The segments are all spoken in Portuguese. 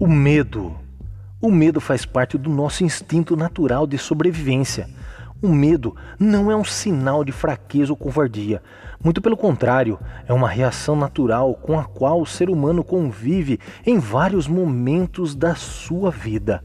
O medo. O medo faz parte do nosso instinto natural de sobrevivência. O medo não é um sinal de fraqueza ou covardia. Muito pelo contrário, é uma reação natural com a qual o ser humano convive em vários momentos da sua vida.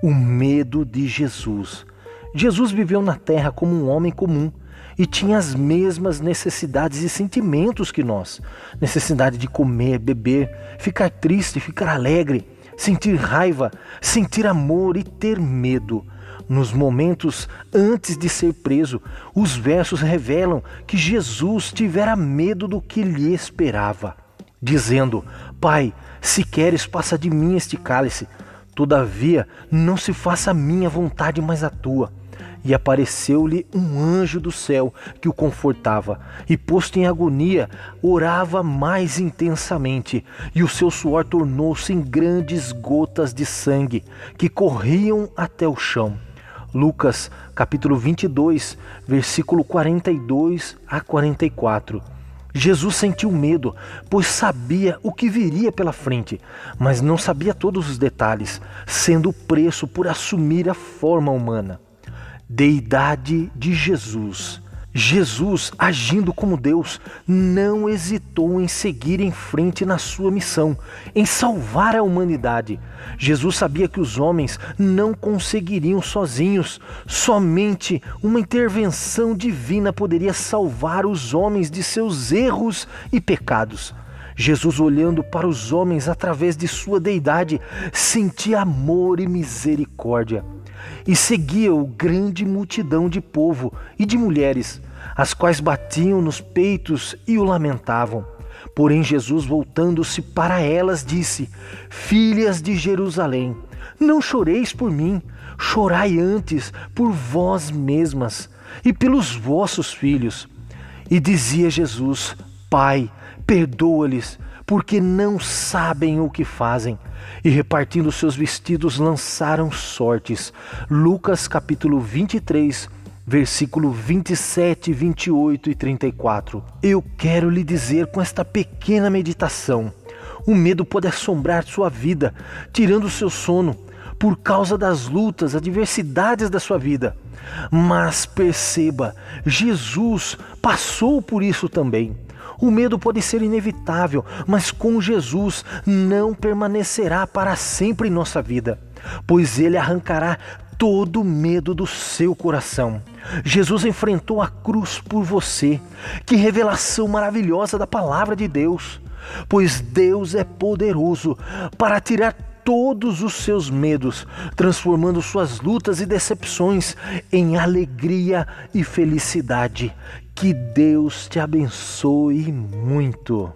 O medo de Jesus. Jesus viveu na terra como um homem comum e tinha as mesmas necessidades e sentimentos que nós: necessidade de comer, beber, ficar triste, ficar alegre sentir raiva, sentir amor e ter medo. Nos momentos antes de ser preso, os versos revelam que Jesus tivera medo do que lhe esperava, dizendo: Pai, se queres, passa de mim este cálice. Todavia, não se faça a minha vontade, mas a tua e apareceu-lhe um anjo do céu que o confortava, e posto em agonia, orava mais intensamente, e o seu suor tornou-se em grandes gotas de sangue que corriam até o chão. Lucas capítulo 22, versículo 42 a 44. Jesus sentiu medo, pois sabia o que viria pela frente, mas não sabia todos os detalhes, sendo o preço por assumir a forma humana deidade de Jesus. Jesus, agindo como Deus, não hesitou em seguir em frente na sua missão, em salvar a humanidade. Jesus sabia que os homens não conseguiriam sozinhos, somente uma intervenção divina poderia salvar os homens de seus erros e pecados. Jesus, olhando para os homens através de sua deidade, sentia amor e misericórdia e seguia-o grande multidão de povo e de mulheres, as quais batiam nos peitos e o lamentavam. Porém, Jesus, voltando-se para elas, disse: Filhas de Jerusalém, não choreis por mim, chorai antes por vós mesmas e pelos vossos filhos. E dizia Jesus: Pai, perdoa-lhes, porque não sabem o que fazem. E repartindo seus vestidos, lançaram sortes. Lucas capítulo 23, versículo 27, 28 e 34. Eu quero lhe dizer com esta pequena meditação: o medo pode assombrar sua vida, tirando seu sono, por causa das lutas, adversidades da sua vida. Mas perceba, Jesus passou por isso também. O medo pode ser inevitável, mas com Jesus não permanecerá para sempre em nossa vida, pois ele arrancará todo medo do seu coração. Jesus enfrentou a cruz por você. Que revelação maravilhosa da palavra de Deus! Pois Deus é poderoso para tirar todos os seus medos, transformando suas lutas e decepções em alegria e felicidade. Que Deus te abençoe muito.